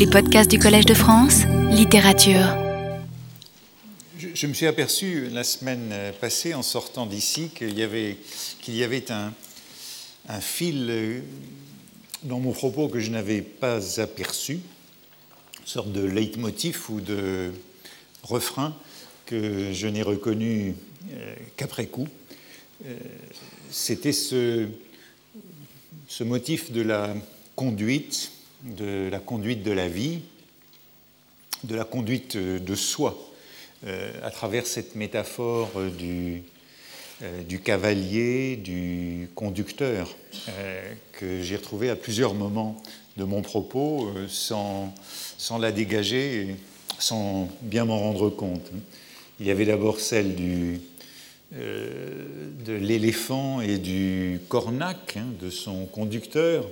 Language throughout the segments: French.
Les podcasts du Collège de France, littérature. Je, me suis aperçu la semaine passée, en sortant d'ici, qu'il y avait, qu'il y avait un, fil dans mon propos que je n'avais pas aperçu, une sorte de leitmotiv ou de refrain que je n'ai reconnu euh, qu'après coup. Euh, c'était ce, ce motif de la conduite, de la conduite de la vie, de la conduite de soi, euh, à travers cette métaphore du, euh, du cavalier, du conducteur, euh, que j'ai retrouvé à plusieurs moments de mon propos, sans, la dégager, sans bien m'en rendre compte. Il y avait d'abord celle de l'éléphant et du cornac, hein, de son conducteur,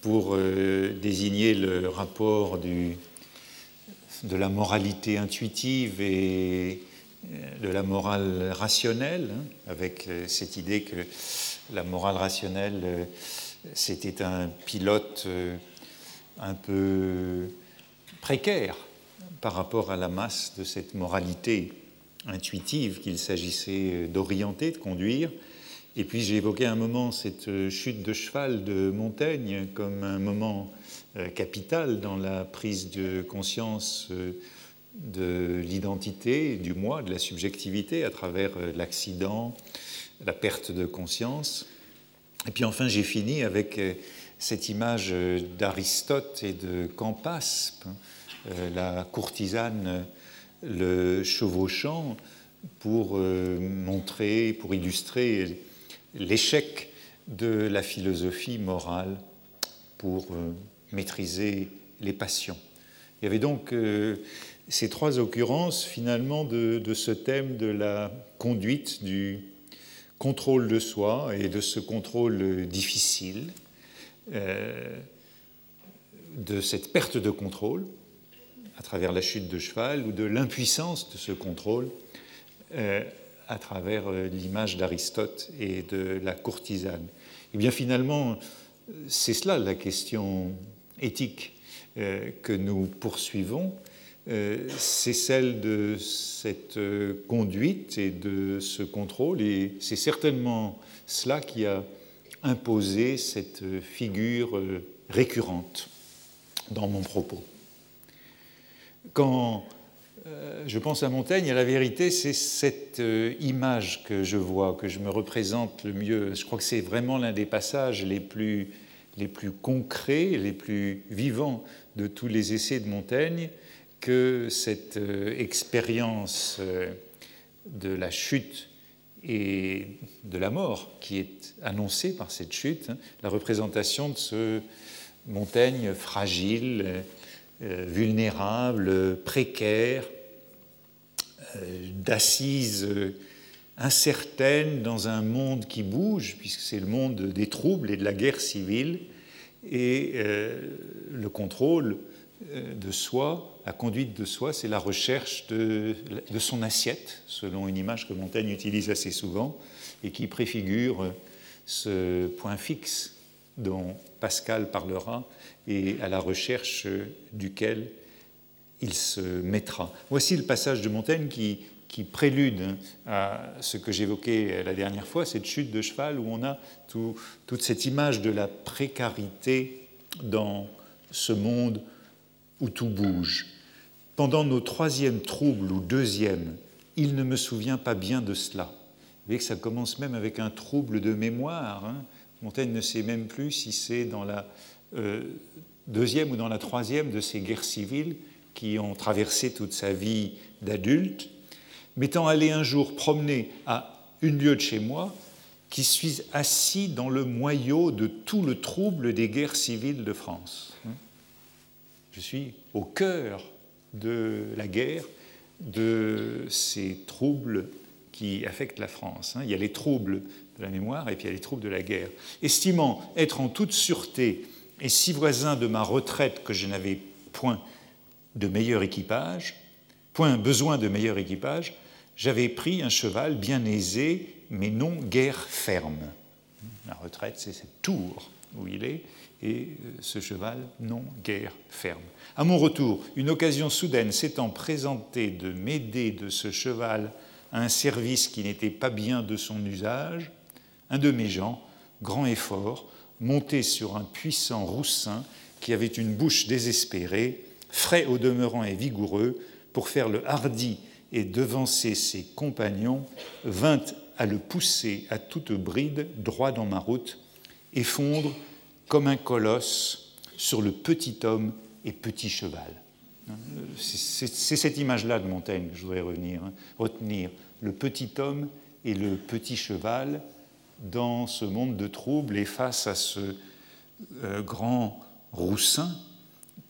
pour euh, désigner le rapport de la moralité intuitive et euh, de la morale rationnelle, hein, avec euh, cette idée que la morale rationnelle, c'était un pilote un peu précaire par rapport à la masse de cette moralité intuitive qu'il s'agissait d'orienter, de conduire, et puis j'ai évoqué un moment cette euh, chute de cheval de Montaigne comme un moment euh, capital dans la prise de conscience euh, de l'identité, du moi, de la subjectivité à travers l'accident, la perte de conscience. Et puis enfin j'ai fini avec cette image d'Aristote et de Campaspe, la courtisane, le chevauchant, pour montrer, pour illustrer l'échec de la philosophie morale pour euh, maîtriser les passions. Il y avait donc euh, ces trois occurrences finalement de, ce thème de la conduite, du contrôle de soi et de ce contrôle difficile, euh, de cette perte de contrôle à travers la chute de cheval ou de l'impuissance de ce contrôle à travers euh, l'image d'Aristote et de la courtisane. Et eh bien finalement, c'est cela la question éthique euh, que nous poursuivons, euh, c'est celle de cette conduite et de ce contrôle, et c'est certainement cela qui a imposé cette figure récurrente dans mon propos. Quand je pense à Montaigne et la vérité, c'est cette euh, image que je vois, que je me représente le mieux. Je crois que c'est vraiment l'un des passages les plus, concrets, les plus vivants de tous les essais de Montaigne, que cette euh, expérience de la chute et de la mort qui est annoncée par cette chute, hein, la représentation de ce Montaigne fragile, vulnérable, précaire, euh, d'assises euh, incertaines dans un monde qui bouge, puisque c'est le monde des troubles et de la guerre civile, et euh, le contrôle de soi, la conduite de soi, c'est la recherche de, de, son assiette, selon une image que Montaigne utilise assez souvent, et qui préfigure ce point fixe dont Pascal parlera, et à la recherche duquel il se mettra. Voici le passage de Montaigne qui, prélude hein, à ce que j'évoquais la dernière fois, cette chute de cheval où on a toute cette image de la précarité dans ce monde où tout bouge. Pendant nos troisièmes troubles ou deuxièmes, il ne me souvient pas bien de cela. Vous voyez que ça commence même avec un trouble de mémoire. Hein. Montaigne ne sait même plus si c'est dans la euh, deuxième ou dans la troisième de ces guerres civiles qui ont traversé toute sa vie d'adulte, m'étant allé un jour promener à une lieue de chez moi, qui suis assis dans le moyau de tout le trouble des guerres civiles de France. Je suis au cœur de la guerre, de ces troubles qui affectent la France. Il y a les troubles de la mémoire et puis il y a les troubles de la guerre. Estimant être en toute sûreté et si voisin de ma retraite que je n'avais point de meilleur équipage, point besoin de meilleur équipage, j'avais pris un cheval bien aisé, mais non guère ferme. La retraite, c'est cette tour où il est, et euh, ce cheval non guère ferme. À mon retour, une occasion soudaine s'étant présentée de m'aider de ce cheval à un service qui n'était pas bien de son usage, un de mes gens, grand et fort, monté sur un puissant roussin qui avait une bouche désespérée, frais au demeurant et vigoureux, pour faire le hardi et devancer ses compagnons, vint à le pousser à toute bride droit dans ma route et fondre comme un colosse sur le petit homme et petit cheval. C'est cette image-là de Montaigne que je voudrais revenir, hein. retenir. Le petit homme et le petit cheval dans ce monde de troubles et face à ce euh, grand roussin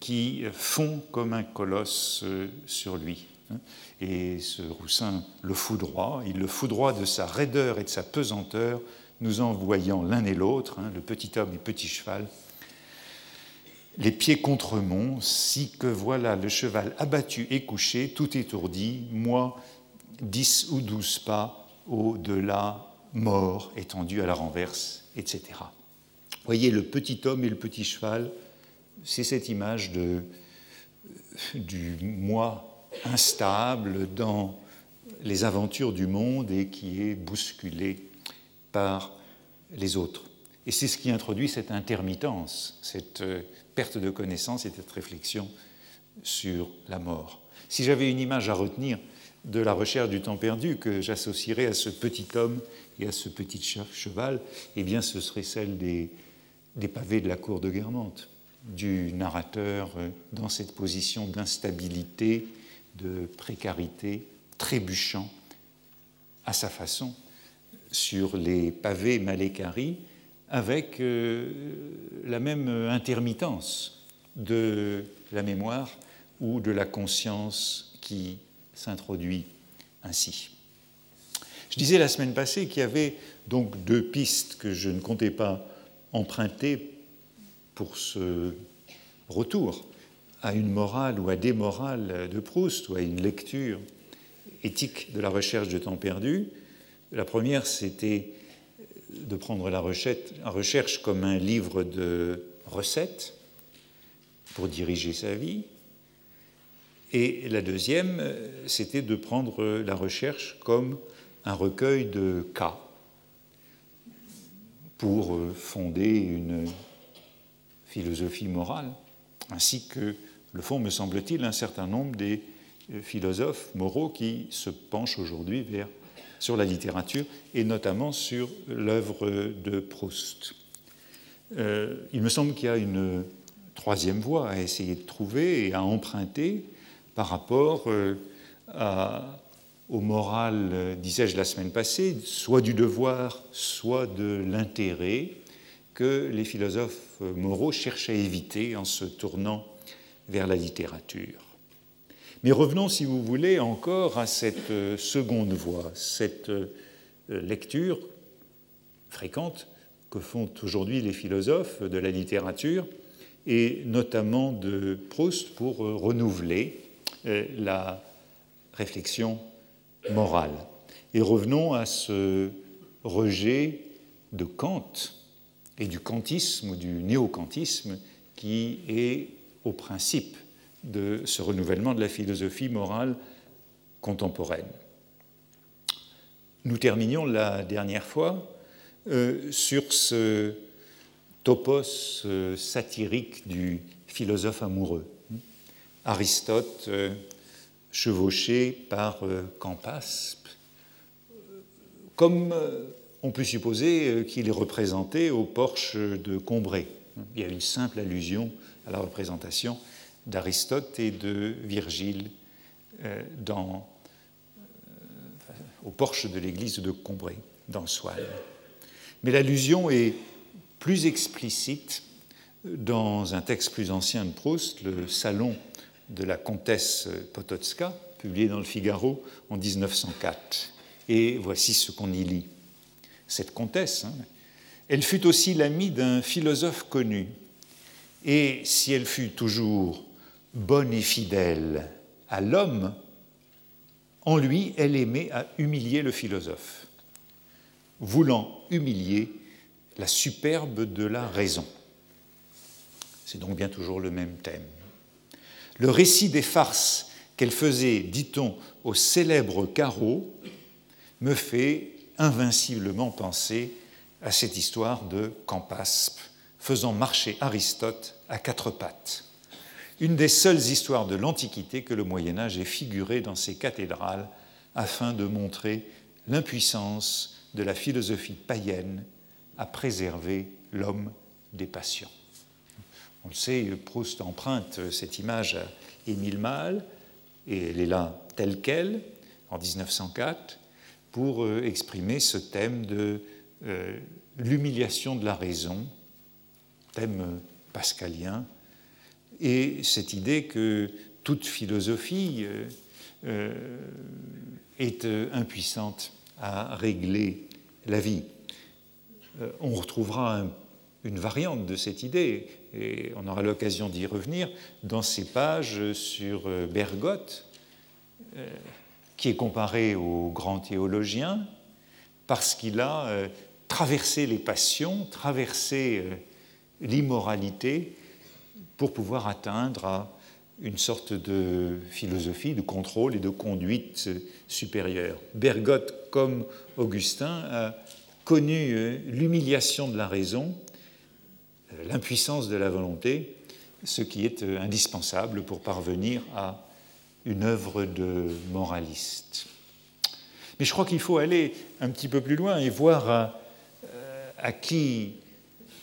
qui fond comme un colosse euh, sur lui. Hein. Et ce roussin le foudroie, il le foudroie de sa raideur et de sa pesanteur, nous envoyant l'un et l'autre, hein, le petit homme et le petit cheval, les pieds contre mont, si que voilà le cheval abattu et couché, tout étourdi, moi, dix ou douze pas au-delà, mort, étendu à la renverse, etc. Voyez, le petit homme et le petit cheval, c'est cette image du moi instable dans les aventures du monde et qui est bousculé par les autres. Et c'est ce qui introduit cette intermittence, cette euh, perte de connaissance et cette réflexion sur la mort. Si j'avais une image à retenir de la recherche du temps perdu que j'associerais à ce petit homme et à ce petit cheval, eh bien ce serait celle des pavés de la cour de Guermantes, du narrateur euh, dans cette position d'instabilité, de précarité, trébuchant à sa façon sur les pavés malécaris avec euh, la même intermittence de la mémoire ou de la conscience qui s'introduit ainsi. Je disais la semaine passée qu'il y avait donc deux pistes que je ne comptais pas emprunter pour ce retour à une morale ou à des morales de Proust ou à une lecture éthique de la recherche de temps perdu. La première, c'était de prendre la recherche comme un livre de recettes pour diriger sa vie. Et la deuxième, c'était de prendre la recherche comme un recueil de cas pour fonder une philosophie morale, ainsi que le font, me semble-t-il, un certain nombre des philosophes moraux qui se penchent aujourd'hui sur la littérature et notamment sur l'œuvre de Proust. Euh, il me semble qu'il y a une troisième voie à essayer de trouver et à emprunter par rapport euh, au moral, disais-je la semaine passée, soit du devoir, soit de l'intérêt que les philosophes moraux cherchent à éviter en se tournant vers la littérature. Mais revenons, si vous voulez, encore à cette euh, seconde voie, cette euh, lecture fréquente que font aujourd'hui les philosophes de la littérature, et notamment de Proust pour euh, renouveler la réflexion morale. Et revenons à ce rejet de Kant et du kantisme ou du néo-kantisme qui est au principe de ce renouvellement de la philosophie morale contemporaine. Nous terminions la dernière fois euh, sur ce topos euh, satirique du philosophe amoureux. Aristote, euh, chevauché par Campaspe, comme on peut supposer qu'il est représenté au porche de Combray. Il y a une simple allusion à la représentation d'Aristote et de Virgile euh, dans, euh, au porche de l'église de Combray, dans Soile. Mais l'allusion est plus explicite dans un texte plus ancien de Proust, le Salon de la comtesse Potocka, publié dans le Figaro en 1904. Et voici ce qu'on y lit. Cette comtesse, hein, elle fut aussi l'amie d'un philosophe connu, et si elle fut toujours bonne et fidèle à l'homme, en lui, elle aimait à humilier le philosophe, voulant humilier la superbe de la raison. C'est donc bien toujours le même thème. Le récit des farces qu'elle faisait, dit-on, au célèbre carreau, me fait invinciblement penser à cette histoire de Campaspe, faisant marcher Aristote à quatre pattes. Une des seules histoires de l'Antiquité que le Moyen Âge ait figuré dans ses cathédrales afin de montrer l'impuissance de la philosophie païenne à préserver l'homme des passions. On le sait, Proust emprunte cette image à Émile Malle, et elle est là telle qu'elle, en 1904, pour euh, exprimer ce thème de euh, l'humiliation de la raison, thème pascalien, et cette idée que toute philosophie euh, est impuissante à régler la vie. On retrouvera une variante de cette idée, et on aura l'occasion d'y revenir, dans ces pages sur Bergotte, qui est comparé au grand théologien parce qu'il a euh, traversé les passions, traversé euh, l'immoralité pour pouvoir atteindre à une sorte de philosophie de contrôle et de conduite euh, supérieure. Bergotte, comme Augustin, a connu l'humiliation de la raison, l'impuissance de la volonté, ce qui est indispensable pour parvenir à une œuvre de moraliste. Mais je crois qu'il faut aller un petit peu plus loin et voir à, euh, qui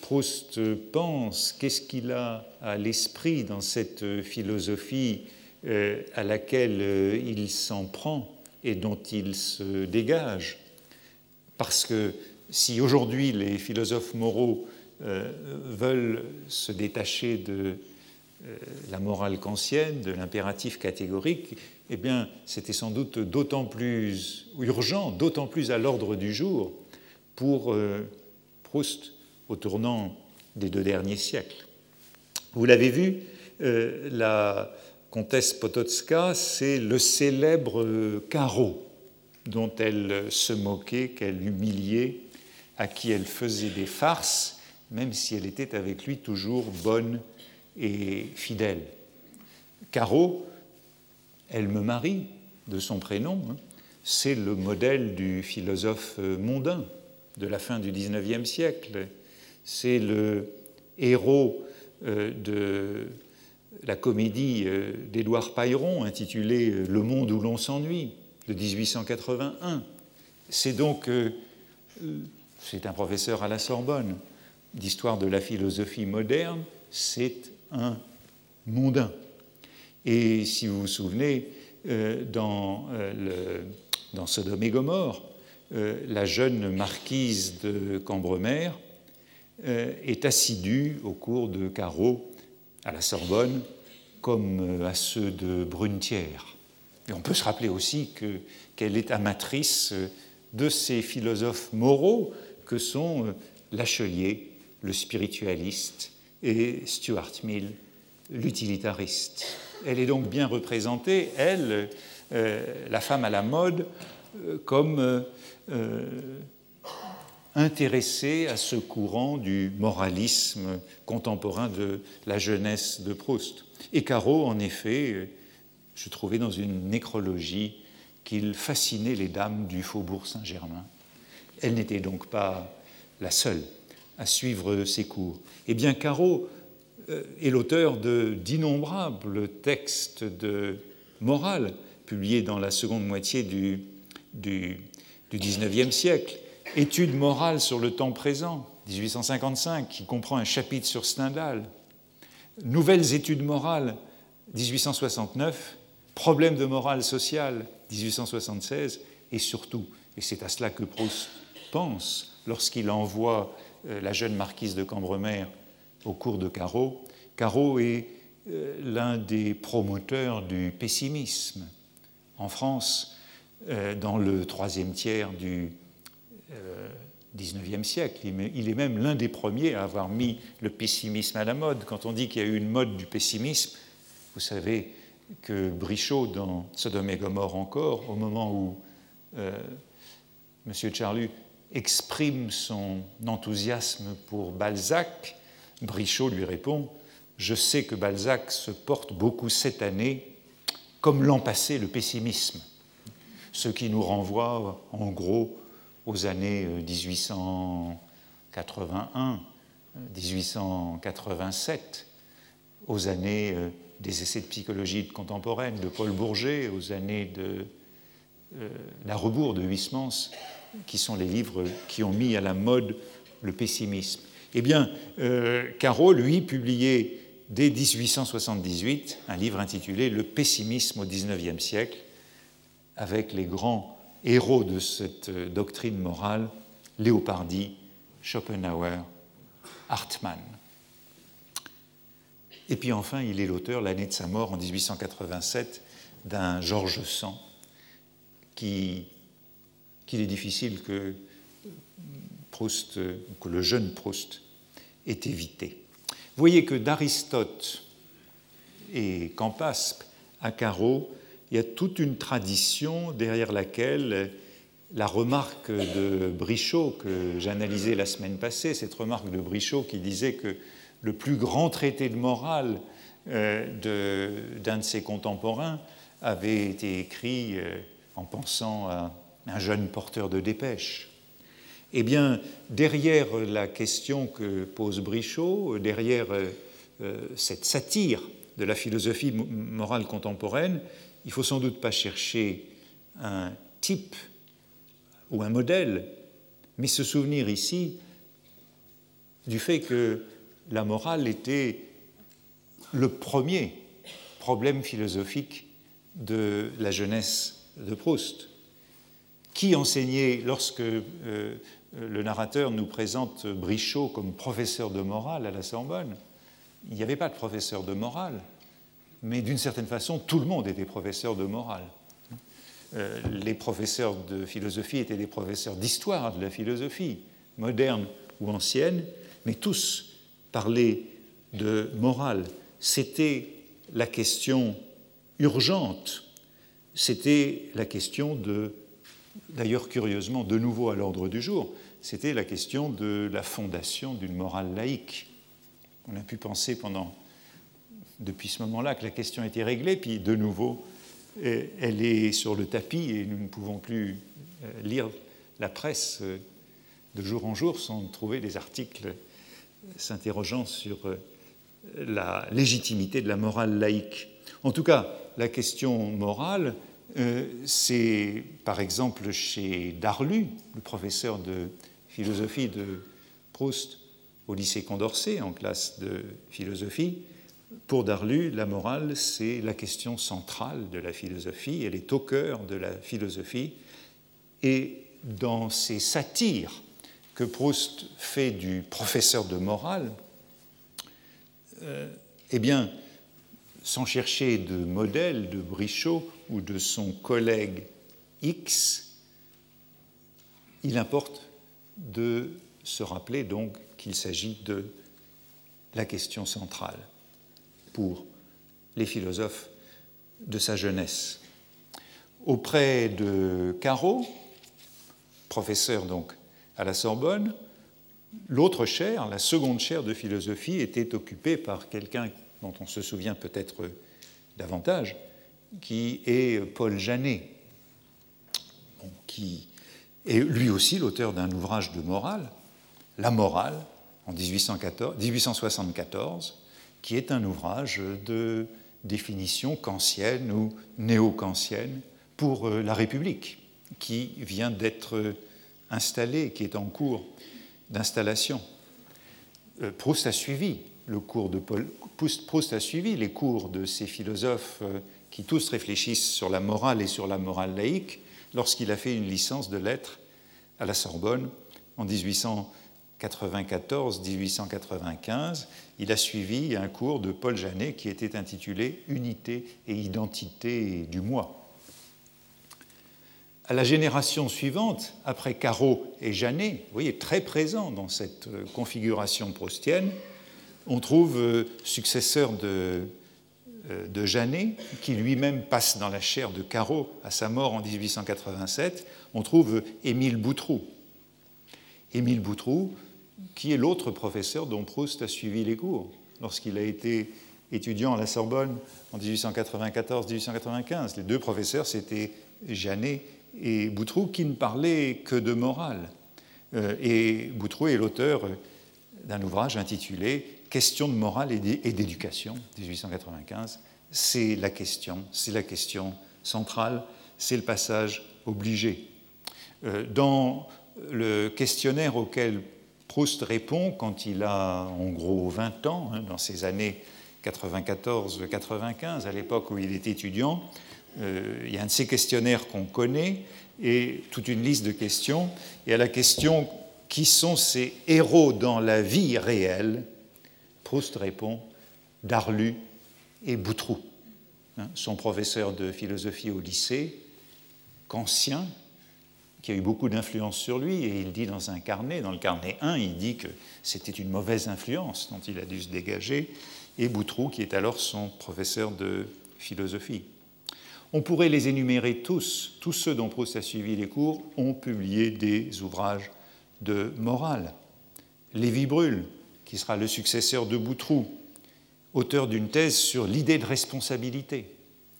Proust pense, qu'est-ce qu'il a à l'esprit dans cette philosophie euh, à laquelle euh, il s'en prend et dont il se dégage. Parce que si aujourd'hui les philosophes moraux veulent se détacher de la morale kantienne, de l'impératif catégorique, eh bien, c'était sans doute d'autant plus urgent, d'autant plus à l'ordre du jour pour euh, Proust au tournant des deux derniers siècles. Vous l'avez vu, euh, la comtesse Potocka, c'est le célèbre carreau dont elle se moquait, qu'elle humiliait, à qui elle faisait des farces, même si elle était avec lui toujours bonne et fidèle. Caro, elle me marie de son prénom, hein. c'est le modèle du philosophe mondain de la fin du XIXe siècle. C'est le héros euh, de la comédie euh, d'Édouard Pailleron intitulée Le monde où l'on s'ennuie de 1881. C'est donc, euh, c'est un professeur à la Sorbonne d'histoire de la philosophie moderne, c'est un mondain. Et si vous vous souvenez, euh, dans, euh, dans Sodome et Gomorre, euh, la jeune marquise de Cambremer est assidue au cours de carreaux à la Sorbonne comme à ceux de Brunetière. Et on peut se rappeler aussi qu'elle est amatrice de ces philosophes moraux que sont Lachelier, le spiritualiste, et Stuart Mill, l'utilitariste. Elle est donc bien représentée, elle, euh, la femme à la mode, euh, comme euh, intéressée à ce courant du moralisme contemporain de la jeunesse de Proust. Et Caro, en effet, je trouvais dans une nécrologie qu'il fascinait les dames du faubourg Saint-Germain. Elle n'était donc pas la seule à suivre ses cours. Eh bien, Caro euh, est l'auteur d'innombrables textes de morale publiés dans la seconde moitié du, du, du 19e siècle. Études morales sur le temps présent, 1855, qui comprend un chapitre sur Stendhal. Nouvelles études morales, 1869. Problèmes de morale sociale, 1876. Et surtout, et c'est à cela que Proust pense lorsqu'il envoie la jeune marquise de Cambremer au cours de Carreau. Carreau est euh, l'un des promoteurs du pessimisme en France euh, dans le troisième tiers du XIXe siècle. Il est même l'un des premiers à avoir mis le pessimisme à la mode. Quand on dit qu'il y a eu une mode du pessimisme, vous savez que Brichot, dans Sodome et Gomorre encore, au moment où M. Charlut exprime son enthousiasme pour Balzac, Brichot lui répond Je sais que Balzac se porte beaucoup cette année, comme l'an passé, le pessimisme, ce qui nous renvoie en gros aux années 1881, euh, 1887, aux années euh, des essais de psychologie contemporaine de Paul Bourget, aux années de euh, La Rebours de Huysmans, qui sont les livres qui ont mis à la mode le pessimisme. Eh bien, euh, Caro, lui, publiait dès 1878 un livre intitulé Le pessimisme au XIXe siècle, avec les grands héros de cette euh, doctrine morale, Léopardi, Schopenhauer, Hartmann. Et puis enfin, il est l'auteur, l'année de sa mort, en 1887, d'un Georges Sand, qu'il est difficile que Proust, que le jeune Proust ait évité. Vous voyez que d'Aristote et Campaspe à Carreau, il y a toute une tradition derrière laquelle la remarque de Brichot que j'analysais la semaine passée, cette remarque de Brichot qui disait que le plus grand traité de morale euh, d'un de, ses contemporains avait été écrit euh, en pensant à un jeune porteur de dépêche. Eh bien, derrière la question que pose Brichot, derrière euh, cette satire de la philosophie morale contemporaine, il faut sans doute pas chercher un type ou un modèle, mais se souvenir ici du fait que la morale était le premier problème philosophique de la jeunesse de Proust. Qui enseignait, lorsque euh, le narrateur nous présente Brichot comme professeur de morale à la Sorbonne, il n'y avait pas de professeur de morale, mais d'une certaine façon, tout le monde était professeur de morale. Euh, les professeurs de philosophie étaient des professeurs d'histoire de la philosophie, moderne ou ancienne, mais tous parler de morale. C'était la question urgente, c'était la question de, d'ailleurs curieusement de nouveau à l'ordre du jour, c'était la question de la fondation d'une morale laïque. On a pu penser pendant, depuis ce moment-là, que la question était réglée, puis de nouveau, eh, elle est sur le tapis et nous ne pouvons plus euh, lire la presse euh, de jour en jour sans trouver des articles s'interrogeant sur euh, la légitimité de la morale laïque. En tout cas, la question morale, euh, c'est par exemple chez Darlu, le professeur de philosophie de Proust au lycée Condorcet en classe de philosophie. Pour Darlu, la morale, c'est la question centrale de la philosophie, elle est au cœur de la philosophie, et dans ses satires que Proust fait du professeur de morale, euh, eh bien, sans chercher de modèle de Brichot ou de son collègue X, il importe de se rappeler donc qu'il s'agit de la question centrale pour les philosophes de sa jeunesse. Auprès de Caro, professeur donc à la Sorbonne, l'autre chaire, la seconde chaire de philosophie, était occupée par quelqu'un dont on se souvient peut-être davantage, qui est Paul Janet, qui est lui aussi l'auteur d'un ouvrage de morale, La morale, en 1874, qui est un ouvrage de définition kantienne ou néo-kantienne pour euh, la République, qui vient d'être installé, qui est en cours d'installation. Euh, Proust a suivi le cours de Paul, Proust a suivi les cours de ces philosophes euh, qui tous réfléchissent sur la morale et sur la morale laïque lorsqu'il a fait une licence de lettres à la Sorbonne en 1894-1895. Il a suivi un cours de Paul Janet qui était intitulé Unité et identité du moi à la génération suivante, après Carreau et Janet, vous voyez, très présent dans cette configuration proustienne, on trouve euh, successeur de, de Janet, qui lui-même passe dans la chair de Carreau à sa mort en 1887, on trouve Émile Boutroux. Émile Boutroux, qui est l'autre professeur dont Proust a suivi les cours. lorsqu'il a été étudiant à la Sorbonne en 1894-1895. Les deux professeurs, c'était Janet et Boutroux, qui ne parlaient que de morale. Euh, et Boutroux est l'auteur d'un ouvrage intitulé Questions de morale et d'éducation, 1895. C'est la question, c'est la question centrale, c'est le passage obligé. Euh, dans le questionnaire auquel Proust répond quand il a en gros 20 ans, hein, dans ces années 94-95, à l'époque où il est étudiant, euh, il y a un de ces questionnaires qu'on connaît et toute une liste de questions. Et à la question qui sont ces héros dans la vie réelle, Proust répond Darlu et Boutroux, hein, son professeur de philosophie au lycée, qu'ancien, qui a eu beaucoup d'influence sur lui, et il dit dans un carnet, dans le carnet 1, il dit que c'était une mauvaise influence dont il a dû se dégager, et Boutroux, qui est alors son professeur de philosophie. On pourrait les énumérer tous. Tous ceux dont Proust a suivi les cours ont publié des ouvrages de morale. Lévi Brûle, qui sera le successeur de Boutroux, auteur d'une thèse sur l'idée de responsabilité,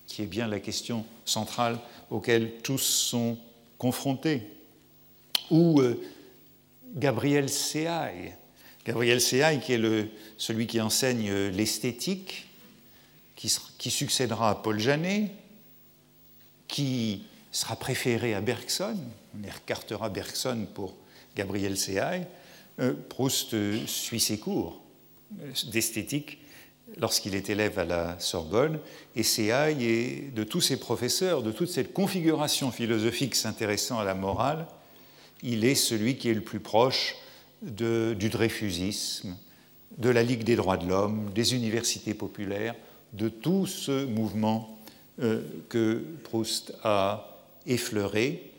qui est bien la question centrale auxquelles tous sont confrontés. Ou euh, Gabriel Seaille, Gabriel Seaille qui est le, celui qui enseigne l'esthétique, qui, qui, succédera à Paul Janet, qui sera préféré à Bergson, on écartera Bergson pour Gabriel euh, Proust suit ses cours d'esthétique lorsqu'il est élève à la Sorbonne, et Seaille est de tous ses professeurs, de toute cette configuration philosophique s'intéressant à la morale, il est celui qui est le plus proche du dreyfusisme, de la Ligue des droits de l'homme, des universités populaires, de tout ce mouvement euh, que Proust a effleuré,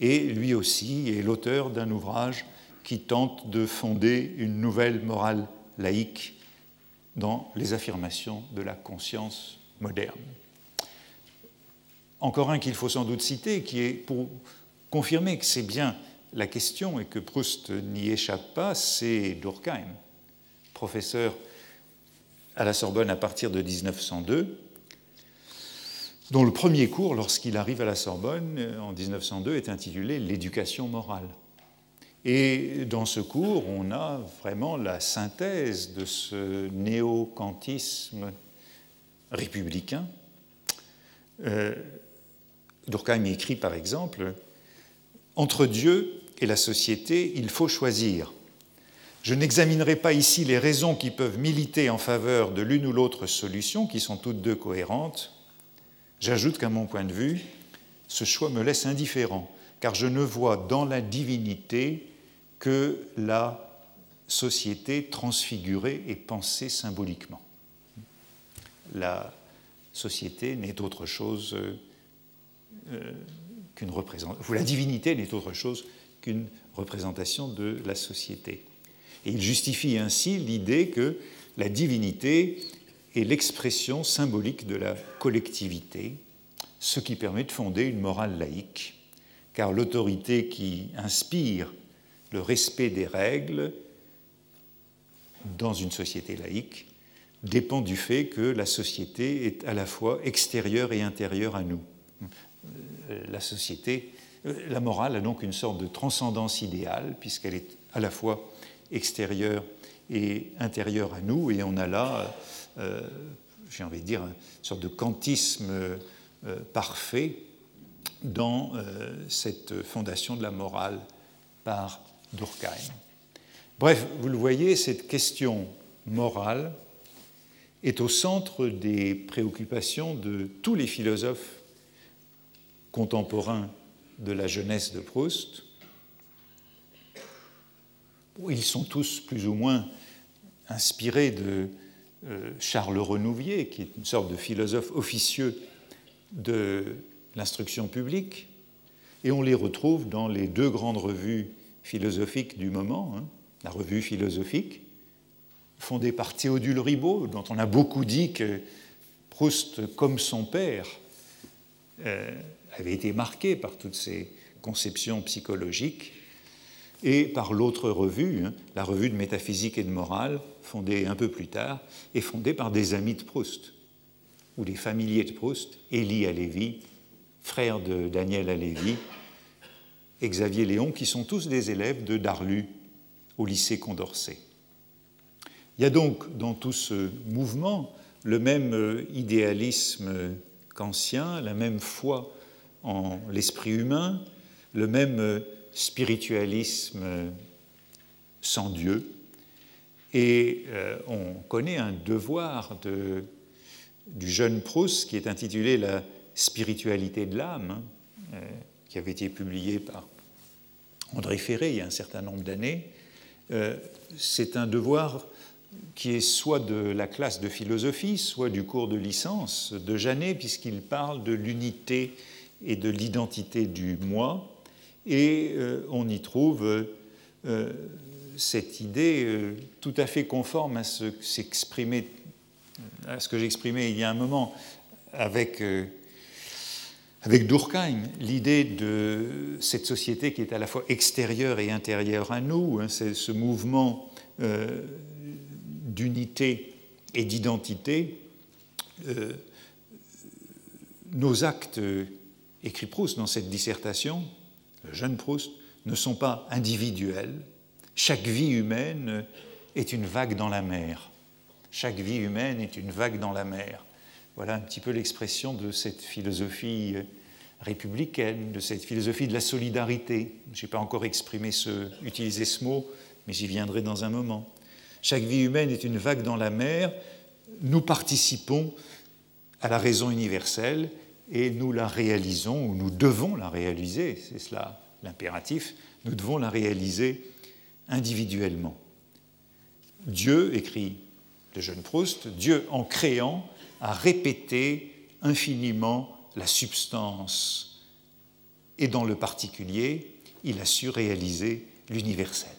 et lui aussi est l'auteur d'un ouvrage qui tente de fonder une nouvelle morale laïque dans les affirmations de la conscience moderne. Encore un qu'il faut sans doute citer, qui est pour confirmer que c'est bien la question et que Proust n'y échappe pas, c'est Durkheim, professeur à la Sorbonne à partir de 1902, dont le premier cours, lorsqu'il arrive à la Sorbonne en 1902, est intitulé L'éducation morale. Et dans ce cours, on a vraiment la synthèse de ce néo-kantisme républicain. Euh, Durkheim écrit par exemple Entre Dieu et la société, il faut choisir. Je n'examinerai pas ici les raisons qui peuvent militer en faveur de l'une ou l'autre solution, qui sont toutes deux cohérentes. J'ajoute qu'à mon point de vue, ce choix me laisse indifférent, car je ne vois dans la divinité que la société transfigurée et pensée symboliquement. La société n'est autre chose euh, qu'une représentation, la divinité n'est autre chose qu'une représentation de la société. Et il justifie ainsi l'idée que la divinité est l'expression symbolique de la collectivité, ce qui permet de fonder une morale laïque, car l'autorité qui inspire le respect des règles dans une société laïque dépend du fait que la société est à la fois extérieure et intérieure à nous. Euh, la société, euh, la morale a donc une sorte de transcendance idéale puisqu'elle est à la fois extérieure et intérieure à nous et on a là, euh, j'ai envie de dire, une sorte de kantisme parfait dans cette fondation de la morale par Durkheim. Bref, vous le voyez, cette question morale est au centre des préoccupations de tous les philosophes contemporains de la jeunesse de Proust. Ils sont tous plus ou moins inspirés de euh, Charles Renouvier, qui est une sorte de philosophe officieux de l'instruction publique, et on les retrouve dans les deux grandes revues philosophique du moment, hein, la revue philosophique, fondée par Théodule Ribot, dont on a beaucoup dit que Proust, comme son père, euh, avait été marqué par toutes ces conceptions psychologiques. et par l'autre revue, hein, la revue de métaphysique et de morale, fondée un peu plus tard, et fondée par des amis de Proust, ou des familiers de Proust, Élie Alévi, frère de Daniel Alévi, et Xavier Léon, qui sont tous des élèves de Darlu au lycée Condorcet. Il y a donc dans tout ce mouvement le même euh, idéalisme qu'ancien, la même foi en l'esprit humain, le même euh, spiritualisme sans Dieu. Et euh, on connaît un devoir de, du jeune Proust qui est intitulé La spiritualité de l'âme, hein, qui avait été publié par André Ferré il y a un certain nombre d'années. C'est un devoir qui est soit de la classe de philosophie, soit du cours de licence de Janet, puisqu'il parle de l'unité et de l'identité du moi, et euh, on y trouve euh, cette idée euh, tout à fait conforme à ce que j'exprimais il y a un moment avec, avec Durkheim, l'idée de cette société qui est à la fois extérieure et intérieure à nous, hein, ce mouvement d'unité et d'identité, euh, nos actes, écrit Proust dans cette dissertation, le jeune Proust, ne sont pas individuels. Chaque vie humaine est une vague dans la mer. Chaque vie humaine est une vague dans la mer. Voilà un petit peu l'expression de cette philosophie républicaine, de cette philosophie de la solidarité. Je n'ai pas encore exprimé ce, utilisé ce mot, mais j'y viendrai dans un moment. Chaque vie humaine est une vague dans la mer. Nous participons à la raison universelle et nous la réalisons, ou nous devons la réaliser, c'est cela l'impératif, nous devons la réaliser individuellement. Dieu, écrit le jeune Proust, Dieu en créant a répété infiniment la substance et dans le particulier, il a su réaliser l'universel.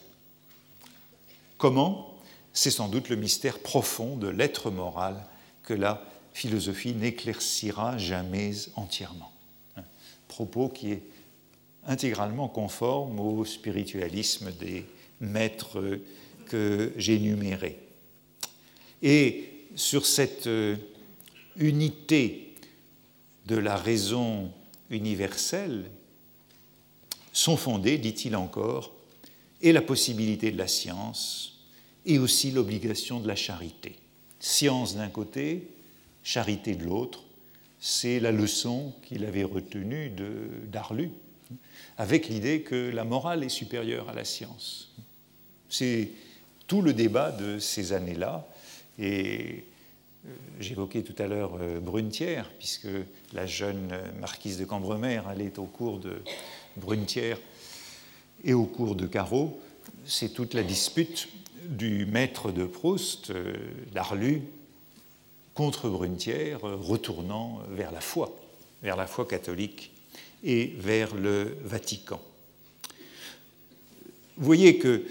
Comment? C'est sans doute le mystère profond de l'être moral que la philosophie n'éclaircira jamais entièrement. Un propos qui est intégralement conforme au spiritualisme des maîtres que j'ai énumérés. Et sur cette euh, unité de la raison universelle sont fondées, dit-il encore, et la possibilité de la science, et aussi l'obligation de la charité. Science d'un côté, charité de l'autre, c'est la leçon qu'il avait retenue d'Arlu, avec l'idée que la morale est supérieure à la science. C'est tout le débat de ces années-là, j'évoquais tout à l'heure euh, Brunetière, puisque la jeune marquise de Cambremer allait au cours de Brunetière et au cours de Carreau, c'est toute la dispute du maître de Proust, euh, d'Arlu, contre Brunetière, retournant vers la foi, vers la foi catholique et vers le Vatican. Vous voyez que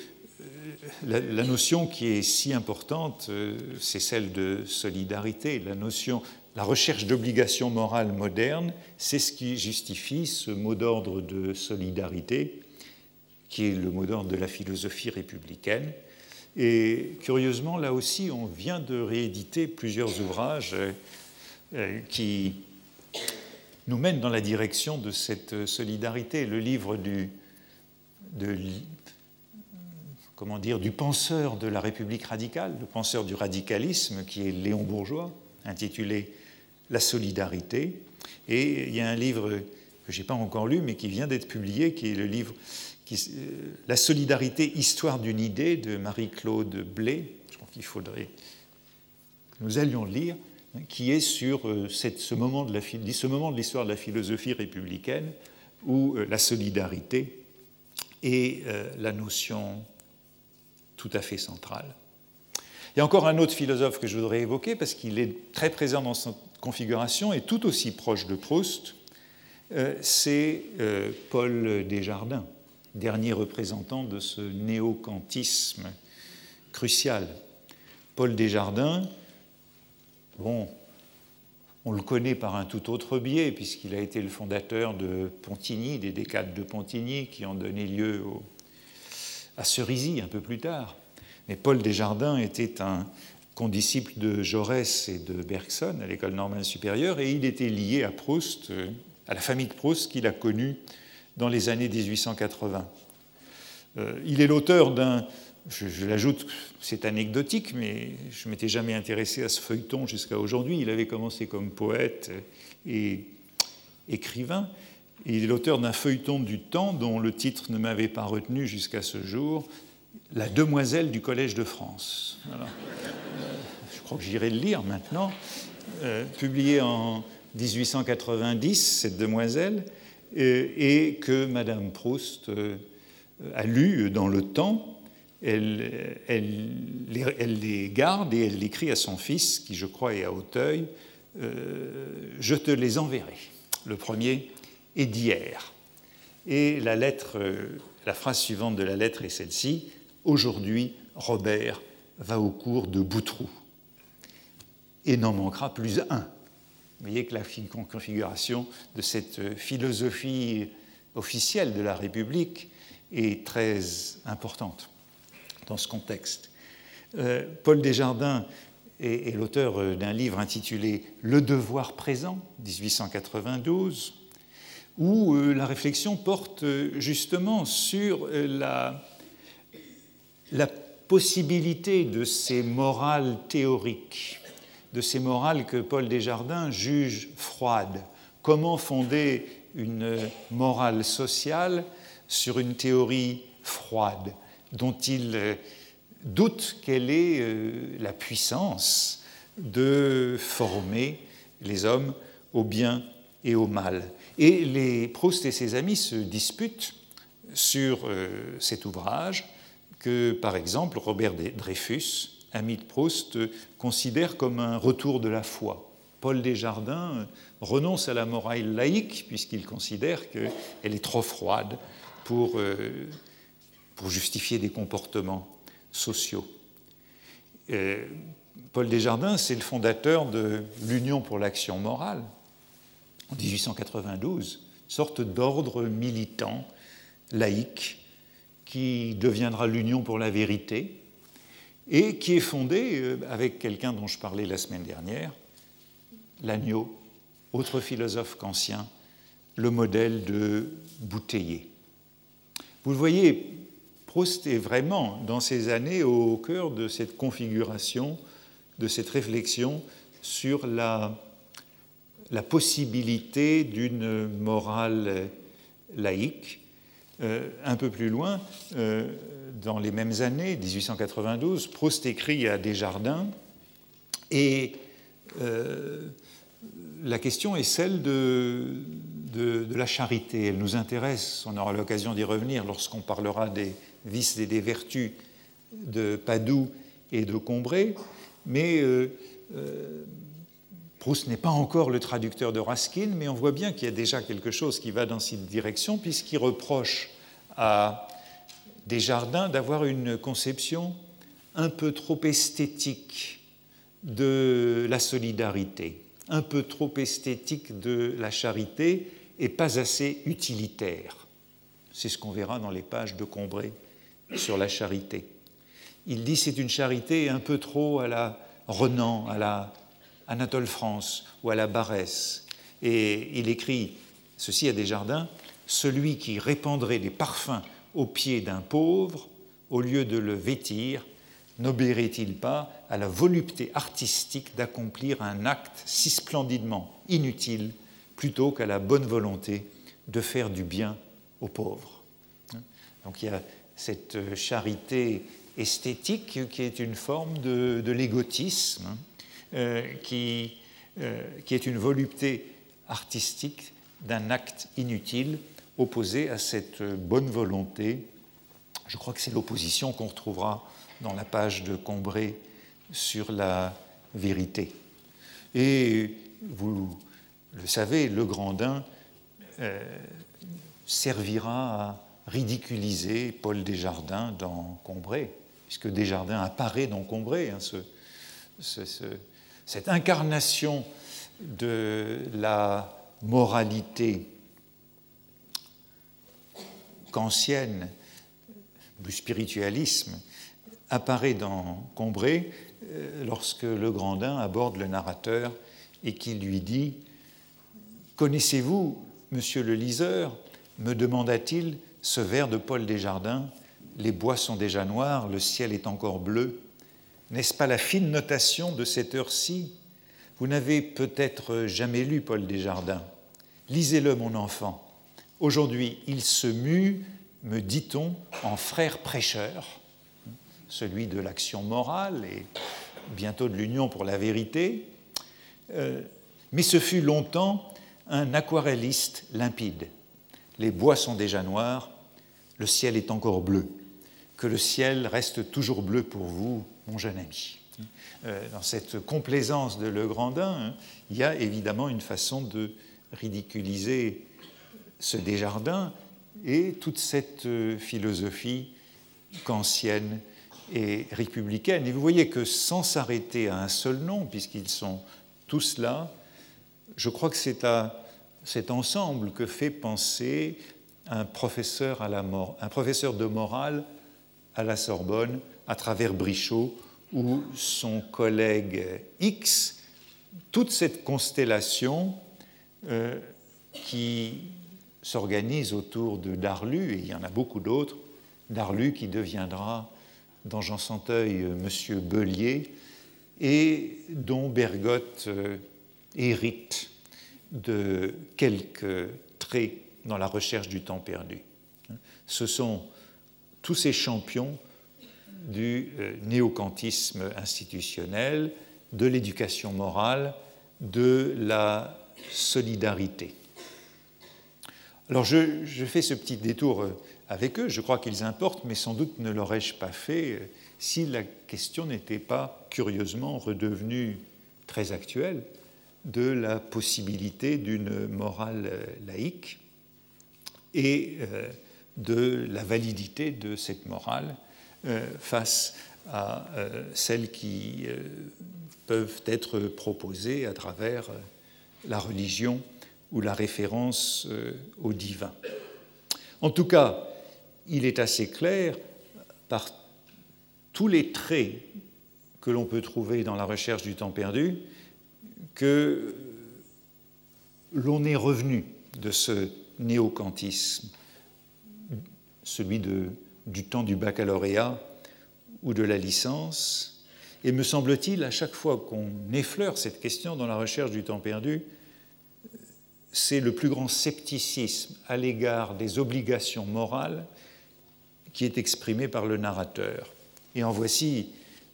euh, la, notion qui est si importante, euh, c'est celle de solidarité, la notion, la recherche d'obligation morale moderne, c'est ce qui justifie ce mot d'ordre de solidarité, qui est le mot d'ordre de la philosophie républicaine, et curieusement, là aussi, on vient de rééditer plusieurs ouvrages euh, qui nous mènent dans la direction de cette solidarité. Le livre du, comment dire, du penseur de la République radicale, le penseur du radicalisme, qui est Léon Bourgeois, intitulé La solidarité. Et il y a un livre que je n'ai pas encore lu, mais qui vient d'être publié, qui est le livre euh, la solidarité, histoire d'une idée de Marie-Claude Blé, je crois qu'il faudrait que nous allions lire, hein, qui est sur euh, ce moment de l'histoire de la philosophie républicaine où euh, la solidarité est la notion tout à fait centrale. Il y a encore un autre philosophe que je voudrais évoquer parce qu'il est très présent dans cette configuration et tout aussi proche de Proust, c'est Paul Desjardins dernier représentant de ce néo-kantisme crucial. Paul Desjardins, bon, on le connaît par un tout autre biais, puisqu'il a été le fondateur de Pontigny, des décades de Pontigny, qui ont donné lieu à Cerisy un peu plus tard. Mais Paul Desjardins était un condisciple de Jaurès et de Bergson à l'école normale supérieure, et il était lié à Proust, euh, à la famille de Proust qu'il a connue dans les années 1880. Euh, il est l'auteur d'un, je, l'ajoute, c'est anecdotique, mais je ne m'étais jamais intéressé à ce feuilleton jusqu'à aujourd'hui. Il avait commencé comme poète et écrivain. Il est l'auteur d'un feuilleton du temps dont le titre ne m'avait pas retenu jusqu'à ce jour, La demoiselle du Collège de France. Euh, je crois que j'irai le lire maintenant. Euh, publié en 1890, cette demoiselle, euh, et que Madame Proust a lu dans le temps. Elle, elle, les garde et elle l'écrit à son fils, qui je crois est à Hauteuil, Je te les enverrai. Le premier est d'hier. Et euh, la phrase suivante de la lettre est celle-ci Aujourd'hui, Robert va au cours de Boutroux et n'en manquera plus un. Vous voyez que la configuration de cette philosophie officielle de la République est très importante dans ce contexte. Euh, Paul Desjardins est, l'auteur euh, d'un livre intitulé Le devoir présent, 1892, où euh, la réflexion porte euh, justement sur la, la possibilité de ces morales théoriques, de ces morales que Paul Desjardins juge froides. Comment fonder une morale sociale sur une théorie froide dont il doute quelle est euh, la puissance de former les hommes au bien et au mal. Et les Proust et ses amis se disputent sur euh, cet ouvrage que, par exemple, Robert Dreyfus, ami de Proust, considère comme un retour de la foi. Paul Desjardins renonce à la morale laïque puisqu'il considère qu'elle est trop froide pour, euh, pour justifier des comportements sociaux. Paul Desjardins, c'est le fondateur de l'Union pour l'action morale, en 1892, sorte d'ordre militant, laïque, qui deviendra l'Union pour la vérité, et qui est fondé euh, avec quelqu'un dont je parlais la semaine dernière, Lagneau, autre philosophe qu'ancien, le modèle de Bouteiller. Vous le voyez, Proust est vraiment, dans ces années, au cœur de cette configuration, de cette réflexion sur la, la possibilité d'une morale laïque. Euh, un peu plus loin, euh, dans les mêmes années, 1892, Proust écrit à Desjardins et euh, la question est celle de, de, la charité. Elle nous intéresse, on aura l'occasion d'y revenir lorsqu'on parlera des vices et des vertus de Padoue et de Combray, mais Proust n'est pas encore le traducteur de Raskin, mais on voit bien qu'il y a déjà quelque chose qui va dans cette direction, puisqu'il reproche à Desjardins d'avoir une conception un peu trop esthétique de la solidarité, un peu trop esthétique de la charité et pas assez utilitaire. C'est ce qu'on verra dans les pages de Combray sur la charité. Il dit c'est une charité un peu trop à la Renan, à la Anatole France ou à la Barès. Et il écrit ceci à Desjardins Celui qui répandrait des parfums aux pieds d'un pauvre, au lieu de le vêtir, n'obéirait-il pas à la volupté artistique d'accomplir un acte si splendidement inutile plutôt qu'à la bonne volonté de faire du bien aux pauvres? Donc il y a cette charité esthétique qui est une forme de, l'égotisme, hein, euh, qui, euh, qui est une volupté artistique d'un acte inutile opposé à cette bonne volonté. Je crois que c'est l'opposition qu'on retrouvera dans la page de Combray sur la vérité. Et vous le savez, le Grandin euh, servira à ridiculiser Paul Desjardins dans Combray, puisque Desjardins apparaît dans Combray, hein, cette incarnation de la moralité kantienne, du spiritualisme apparaît dans Combré lorsque le Grandin aborde le narrateur et qu'il lui dit Connaissez-vous, monsieur le liseur me demanda-t-il, ce vers de Paul Desjardins Les bois sont déjà noirs, le ciel est encore bleu. N'est-ce pas la fine notation de cette heure-ci? Vous n'avez peut-être jamais lu Paul Desjardins. Lisez-le, mon enfant. Aujourd'hui, il se mue, me dit-on, en frère prêcheur, celui de l'action morale et bientôt de l'union pour la vérité. Euh, mais ce fut longtemps un aquarelliste limpide. Les bois sont déjà noirs, le ciel est encore bleu. Que le ciel reste toujours bleu pour vous, mon jeune ami. Euh, dans cette complaisance de Le Grandin, hein, il y a évidemment une façon de ridiculiser ce Desjardins et toute cette euh, philosophie kantienne et républicaine. Et vous voyez que sans s'arrêter à un seul nom, puisqu'ils sont tous là, je crois que c'est à cet ensemble que fait penser un professeur, à la mort, un professeur de morale à la Sorbonne à travers Brichot ou son collègue X, toute cette constellation euh, qui s'organise autour de Darlu, et il y en a beaucoup d'autres, Darlu qui deviendra dans Jean Santeuil Monsieur Bellier, et dont Bergotte euh, hérite de quelques traits dans la recherche du temps perdu. Ce sont tous ces champions du euh, néocantisme institutionnel, de l'éducation morale, de la solidarité. Alors je, fais ce petit détour euh, avec eux, je crois qu'ils importent, mais sans doute ne l'aurais-je pas fait euh, si la question n'était pas curieusement redevenue très actuelle de la possibilité d'une morale laïque et de la validité de cette morale face à euh, celles qui peuvent être proposées à travers la religion ou la référence au divin. En tout cas, il est assez clair par tous les traits que l'on peut trouver dans la recherche du temps perdu que l'on est revenu de ce néo-kantisme, celui du temps du baccalauréat ou de la licence. Et me semble-t-il, à chaque fois qu'on effleure cette question dans la recherche du temps perdu, c'est le plus grand scepticisme à l'égard des obligations morales qui est exprimé par le narrateur. Et en voici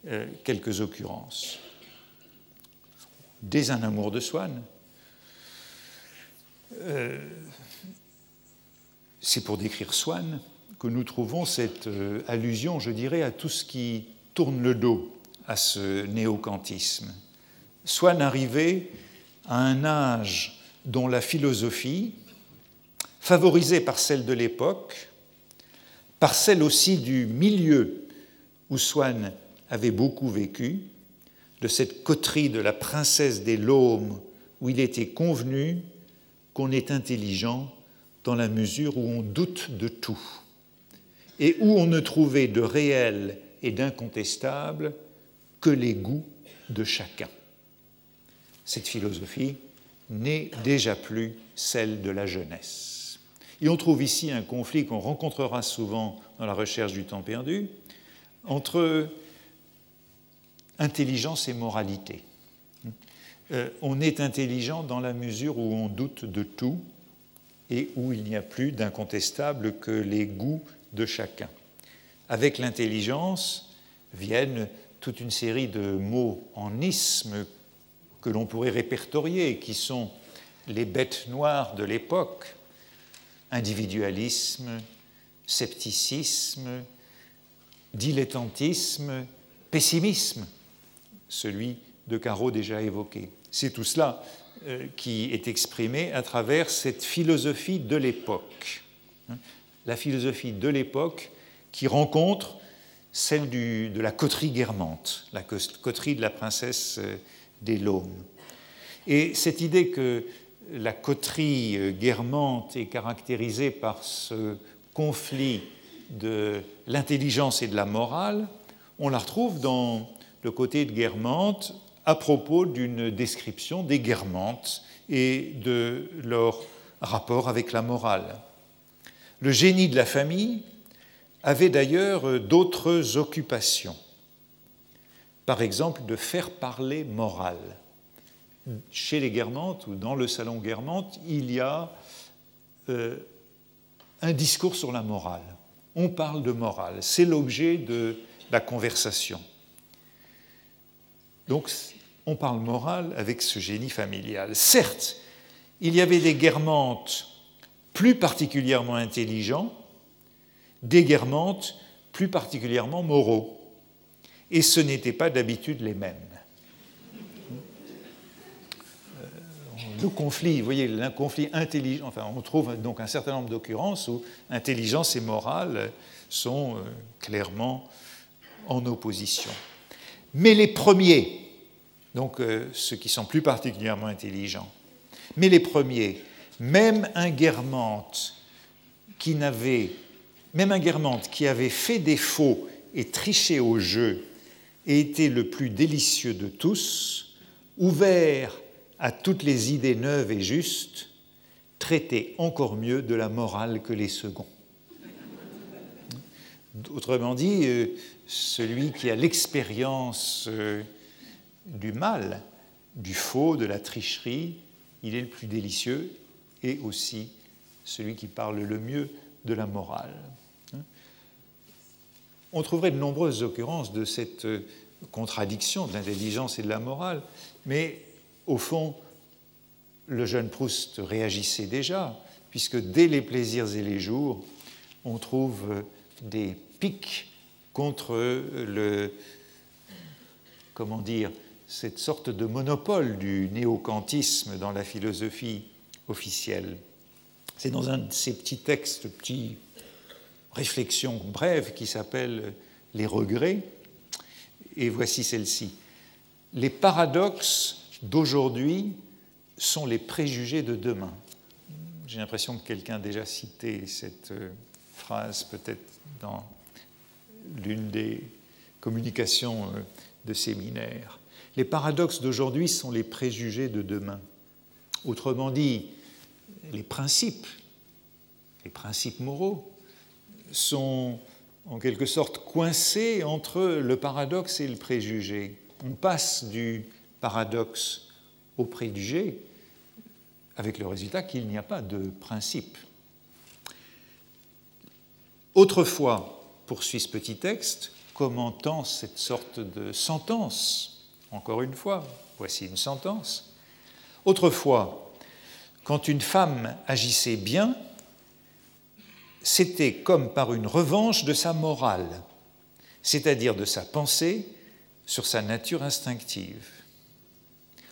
euh, quelques occurrences dès un amour de Swann. Euh, c'est pour décrire Swann que nous trouvons cette euh, allusion, je dirais, à tout ce qui tourne le dos à ce néocantisme. Swann arrivait à un âge dont la philosophie, favorisée par celle de l'époque, par celle aussi du milieu où Swann avait beaucoup vécu, de cette coterie de la princesse des Laumes où il était convenu qu'on est intelligent dans la mesure où on doute de tout et où on ne trouvait de réel et d'incontestable que les goûts de chacun. Cette philosophie n'est déjà plus celle de la jeunesse. Et on trouve ici un conflit qu'on rencontrera souvent dans la recherche du temps perdu entre intelligence et moralité. Euh, on est intelligent dans la mesure où on doute de tout et où il n'y a plus d'incontestable que les goûts de chacun. Avec l'intelligence viennent toute une série de mots en isme que l'on pourrait répertorier, qui sont les bêtes noires de l'époque, individualisme, scepticisme, dilettantisme, pessimisme celui de Caro déjà évoqué. C'est tout cela euh, qui est exprimé à travers cette philosophie de l'époque. La philosophie de l'époque qui rencontre celle de la coterie guermante, la coterie de la princesse euh, des Laumes. Et cette idée que la coterie euh, guermante est caractérisée par ce conflit de l'intelligence et de la morale, on la retrouve dans le côté de Guermantes à propos d'une description des Guermantes et de leur rapport avec la morale. Le génie de la famille avait d'ailleurs d'autres occupations. Par exemple, de faire parler morale. Chez les Guermantes ou dans le salon Guermantes, il y a euh, un discours sur la morale. On parle de morale. C'est l'objet de la conversation. Donc, on parle morale avec ce génie familial. Certes, il y avait des guermantes plus particulièrement intelligents, des guermantes plus particulièrement moraux. Et ce n'étaient pas d'habitude les mêmes. Euh, le conflit, vous voyez, un conflit intelligent, enfin, on trouve donc un certain nombre d'occurrences où intelligence et morale sont euh, clairement en opposition. Mais les premiers, donc euh, ceux qui sont plus particulièrement intelligents, mais les premiers, même un guermante qui n'avait, même un avait fait défaut et triché au jeu et était le plus délicieux de tous, ouvert à toutes les idées neuves et justes, traitait encore mieux de la morale que les seconds. Autrement dit, euh, celui qui a l'expérience euh, du mal, du faux, de la tricherie, il est le plus délicieux et aussi celui qui parle le mieux de la morale. On trouverait de nombreuses occurrences de cette euh, contradiction de l'intelligence et de la morale, mais au fond, le jeune Proust réagissait déjà, puisque dès les plaisirs et les jours, on trouve des pics contre le, comment dire, cette sorte de monopole du néo-kantisme dans la philosophie officielle. C'est dans un de ces petits textes, petites réflexions brèves qui s'appelle Les regrets, et voici celle-ci. Les paradoxes d'aujourd'hui sont les préjugés de demain. J'ai l'impression que quelqu'un a déjà cité cette euh, phrase peut-être dans l'une des communications euh, de séminaire. Les paradoxes d'aujourd'hui sont les préjugés de demain. Autrement dit, les principes, les principes moraux, sont en quelque sorte coincés entre le paradoxe et le préjugé. On passe du paradoxe au préjugé avec le résultat qu'il n'y a pas de principe. Autrefois, poursuit ce petit texte, commentant cette sorte de sentence. Encore une fois, voici une sentence. Autrefois, quand une femme agissait bien, c'était comme par une revanche de sa morale, c'est-à-dire de sa pensée sur sa nature instinctive.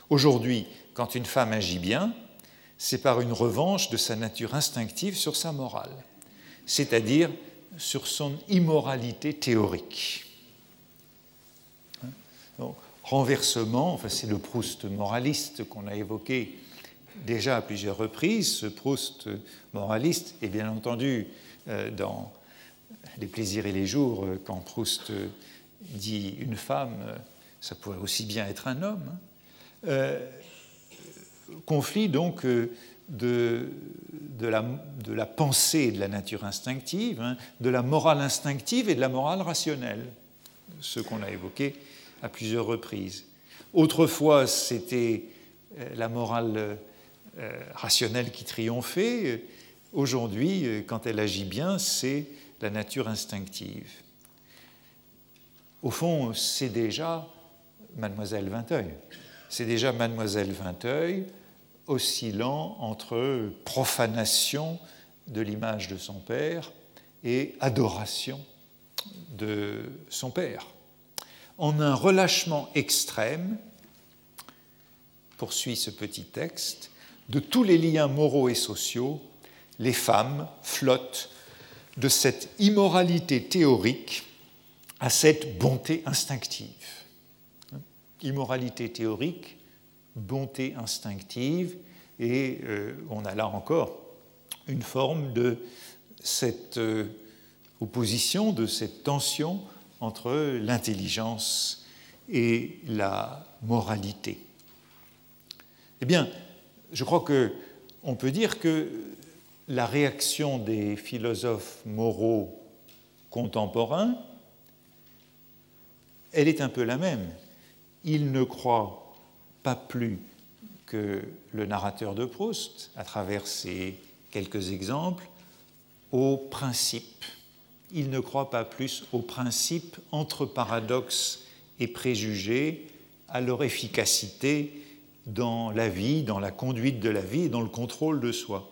Aujourd'hui, quand une femme agit bien, c'est par une revanche de sa nature instinctive sur sa morale, c'est-à-dire sur son immoralité théorique. renversement, enfin, c'est le Proust moraliste qu'on a évoqué déjà à plusieurs reprises. Ce Proust moraliste est bien entendu euh, dans Les plaisirs et les jours, euh, quand Proust dit une femme, euh, ça pourrait aussi bien être un homme. Hein. conflit donc de, la, pensée et de la nature instinctive, hein, de la morale instinctive et de la morale rationnelle, ce qu'on a évoqué à plusieurs reprises. Autrefois, c'était euh, la morale euh, rationnelle qui triomphait. Aujourd'hui, euh, quand elle agit bien, c'est la nature instinctive. Au fond, c'est déjà Mademoiselle Vinteuil. C'est déjà Mademoiselle Vinteuil oscillant entre profanation de l'image de son père et adoration de son père. En un relâchement extrême, poursuit ce petit texte, de tous les liens moraux et sociaux, les femmes flottent de cette immoralité théorique à cette bonté instinctive. Immoralité théorique, bonté instinctive, et euh, on a là encore une forme de cette euh, opposition, de cette tension entre l'intelligence et la moralité. Eh bien, je crois qu'on peut dire que la réaction des philosophes moraux contemporains, elle est un peu la même. Ils ne croient pas plus que le narrateur de Proust, à travers ces quelques exemples, au principe. Ils ne croient pas plus au principe entre paradoxes et préjugés, à leur efficacité dans la vie, dans la conduite de la vie dans le contrôle de soi.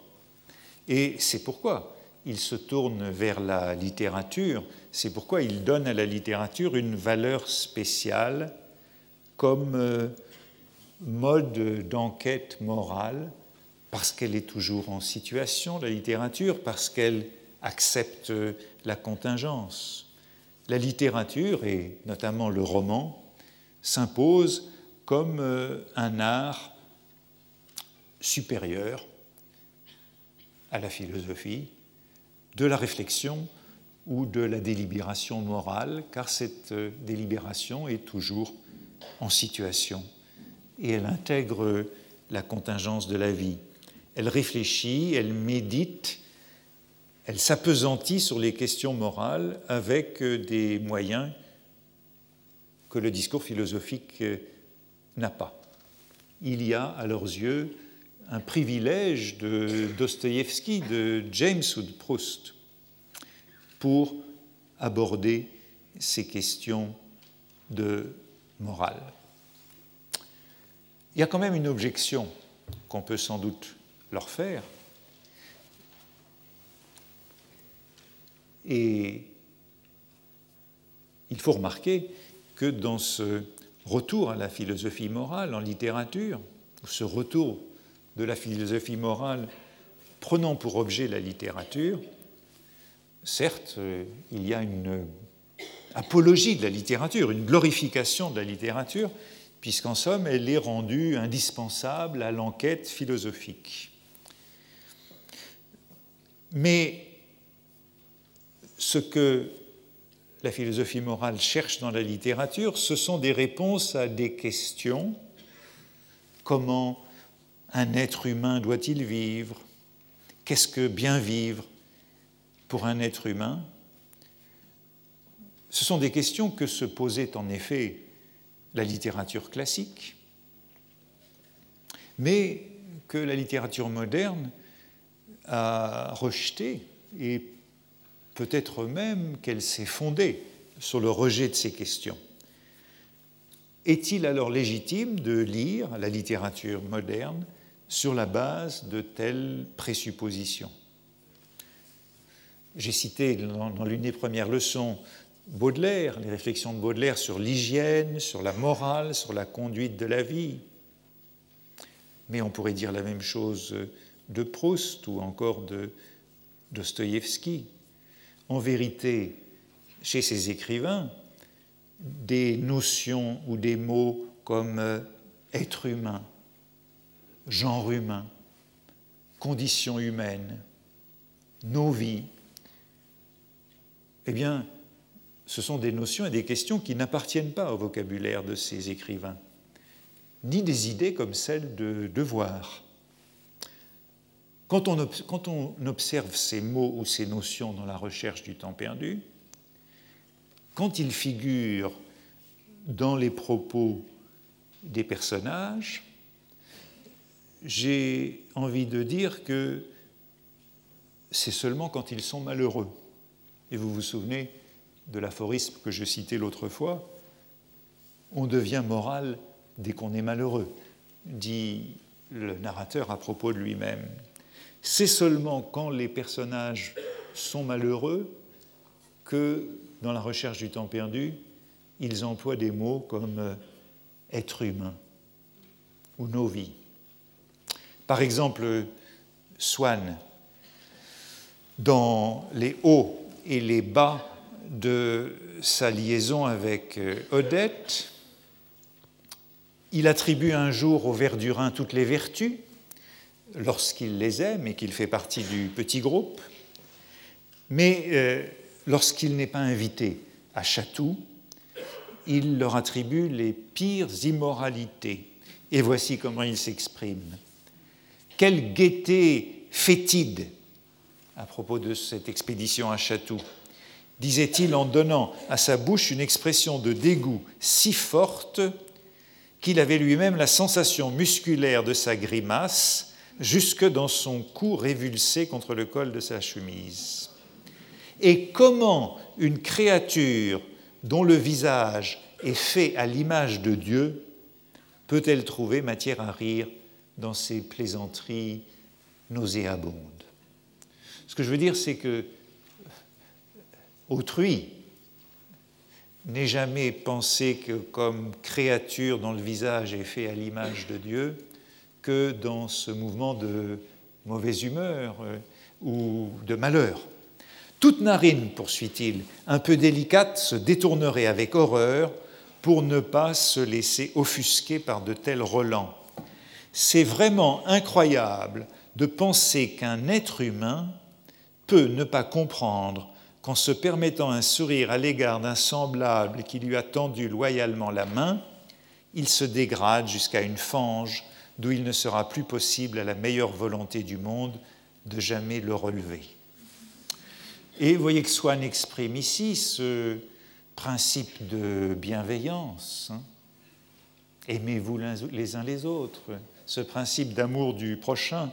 Et c'est pourquoi ils se tournent vers la littérature, c'est pourquoi ils donnent à la littérature une valeur spéciale comme euh, mode d'enquête morale, parce qu'elle est toujours en situation, la littérature, parce qu'elle accepte la contingence. La littérature, et notamment le roman, s'impose comme euh, un art supérieur à la philosophie, de la réflexion ou de la délibération morale, car cette euh, délibération est toujours en situation et elle intègre la contingence de la vie. Elle réfléchit, elle médite, elle s'apesantit sur les questions morales avec euh, des moyens que le discours philosophique n'a pas. Il y a à leurs yeux un privilège de Dostoïevski, de James ou de Proust pour aborder ces questions de morale. Il y a quand même une objection qu'on peut sans doute leur faire. Et il faut remarquer que dans ce retour à la philosophie morale en littérature, ce retour de la philosophie morale prenant pour objet la littérature, certes, euh, il y a une apologie de la littérature, une glorification de la littérature, puisqu'en somme, elle est rendue indispensable à l'enquête philosophique. Mais ce que la philosophie morale cherche dans la littérature, ce sont des réponses à des questions. Comment un être humain doit-il vivre? Qu'est-ce que bien vivre pour un être humain? Ce sont des questions que se posait en effet la littérature classique, mais que la littérature moderne a rejeté et peut-être même qu'elle s'est fondée sur le rejet de ces questions. Est-il alors légitime de lire la littérature moderne sur la base de telles présuppositions? J'ai cité dans l'une des premières leçons Baudelaire, les réflexions de Baudelaire sur l'hygiène, sur la morale, sur la conduite de la vie. Mais on pourrait dire la même chose de Proust ou encore de Dostoïevski. En vérité, chez ces écrivains, des notions ou des mots comme euh, être humain, genre humain, condition humaine, nos vies, eh bien, ce sont des notions et des questions qui n'appartiennent pas au vocabulaire de ces écrivains, ni des idées comme celle de devoir. Quand on, observe ces mots ou ces notions dans la recherche du temps perdu, quand ils figurent dans les propos des personnages, j'ai envie de dire que c'est seulement quand ils sont malheureux. Et vous vous souvenez de l'aphorisme que je citais l'autre fois, on devient moral dès qu'on est malheureux, dit le narrateur à propos de lui-même. C'est seulement quand les personnages sont malheureux que, dans la recherche du temps perdu, ils emploient des mots comme euh, être humain ou nos vies. Par exemple, Swann, dans les hauts et les bas de sa liaison avec euh, Odette. Il attribue un jour au Verdurin toutes les vertus, lorsqu'il les aime et qu'il fait partie du petit groupe. Mais euh, lorsqu'il n'est pas invité à Chatou, il leur attribue les pires immoralités. Et voici comment il s'exprime. Quelle gaieté fétide à propos de cette expédition à Chatou, disait-il en donnant à sa bouche une expression de dégoût si forte qu'il avait lui-même la sensation musculaire de sa grimace jusque dans son cou révulsé contre le col de sa chemise. Et comment une créature dont le visage est fait à l'image de Dieu peut-elle trouver matière à rire dans ces plaisanteries nauséabondes? Ce que je veux dire, c'est que autrui n'est jamais pensé que comme créature dont le visage est fait à l'image de Dieu que dans ce mouvement de mauvaise humeur euh, ou de malheur. Toute narine, poursuit-il, un peu délicate, se détournerait avec horreur pour ne pas se laisser offusquer par de tels relents. C'est vraiment incroyable de penser qu'un être humain peut ne pas comprendre qu'en se permettant un sourire à l'égard d'un semblable qui lui a tendu loyalement la main, il se dégrade jusqu'à une fange d'où il ne sera plus possible à la meilleure volonté du monde de jamais le relever. Et vous voyez que Swann exprime ici ce principe de bienveillance. Hein. Aimez-vous les uns les autres, ce principe d'amour du prochain.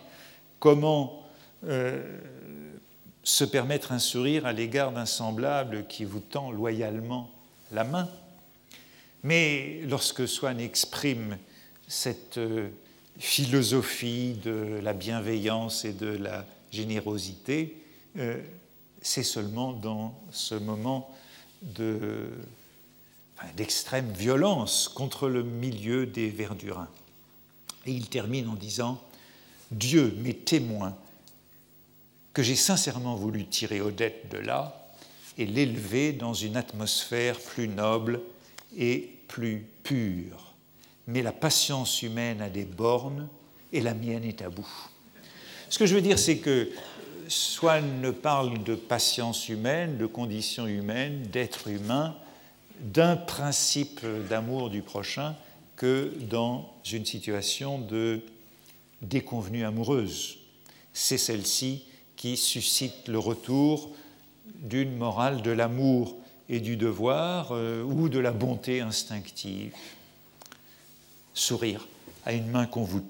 Comment euh, se permettre un sourire à l'égard d'un semblable qui vous tend loyalement la main. Mais lorsque Swann exprime cette euh, philosophie de la bienveillance et de la générosité, euh, c'est seulement dans ce moment d'extrême violence contre le milieu des Verdurins. Et il termine en disant Dieu m'est témoin que j'ai sincèrement voulu tirer Odette de là et l'élever dans une atmosphère plus noble et plus pure. Mais la patience humaine a des bornes et la mienne est à bout. Ce que je veux dire, c'est que Swann ne parle de patience humaine, de conditions humaines, d'être humain, d'un principe d'amour du prochain que dans une situation de déconvenue amoureuse. C'est celle-ci qui suscite le retour d'une morale de l'amour et du devoir euh, ou de la bonté instinctive. Sourire à une main qu'on vous.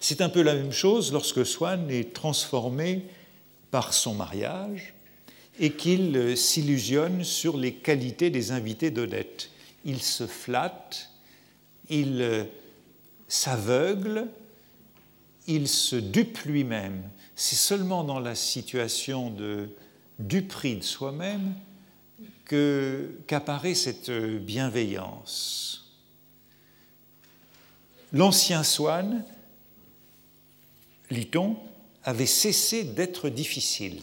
C'est un peu la même chose lorsque Swann est transformé par son mariage et qu'il euh, s'illusionne sur les qualités des invités d'Odette. Il se flatte, il euh, s'aveugle, il se dupe lui-même c'est seulement dans la situation de duperie de soi-même qu'apparaît cette bienveillance. L'ancien Swann, lit-on, avait cessé d'être difficile.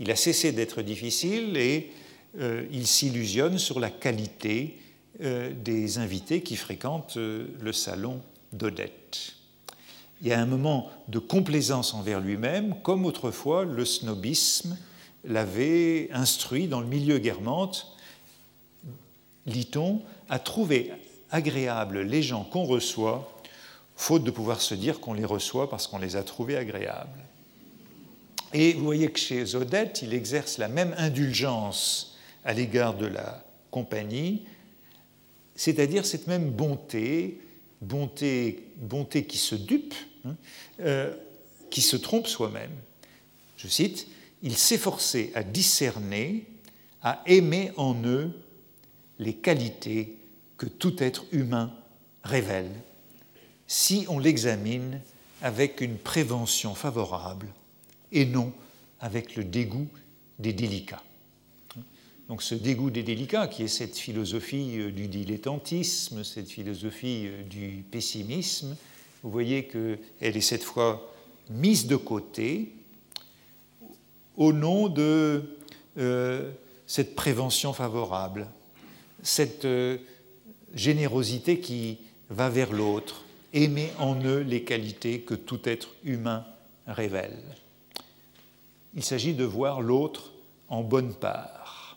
Il a cessé d'être difficile et euh, il s'illusionne sur la qualité euh, des invités qui fréquentent euh, le salon d'Odette il y a un moment de complaisance envers lui-même, comme autrefois le snobisme l'avait instruit dans le milieu guermante, lit-on, à trouver agréables les gens qu'on reçoit, faute de pouvoir se dire qu'on les reçoit parce qu'on les a trouvés agréables. Et vous voyez que chez Odette, il exerce la même indulgence à l'égard de la compagnie, c'est-à-dire cette même bonté, bonté, bonté qui se dupe, Hein, euh, qui se trompe soi-même. Je cite, il s'efforçait à discerner, à aimer en eux les qualités que tout être humain révèle, si on l'examine avec une prévention favorable et non avec le dégoût des délicats. Donc ce dégoût des délicats, qui est cette philosophie euh, du dilettantisme, cette philosophie euh, du pessimisme, vous voyez qu'elle est cette fois mise de côté au nom de euh, cette prévention favorable, cette générosité qui va vers l'autre, aimer en eux les qualités que tout être humain révèle. Il s'agit de voir l'autre en bonne part.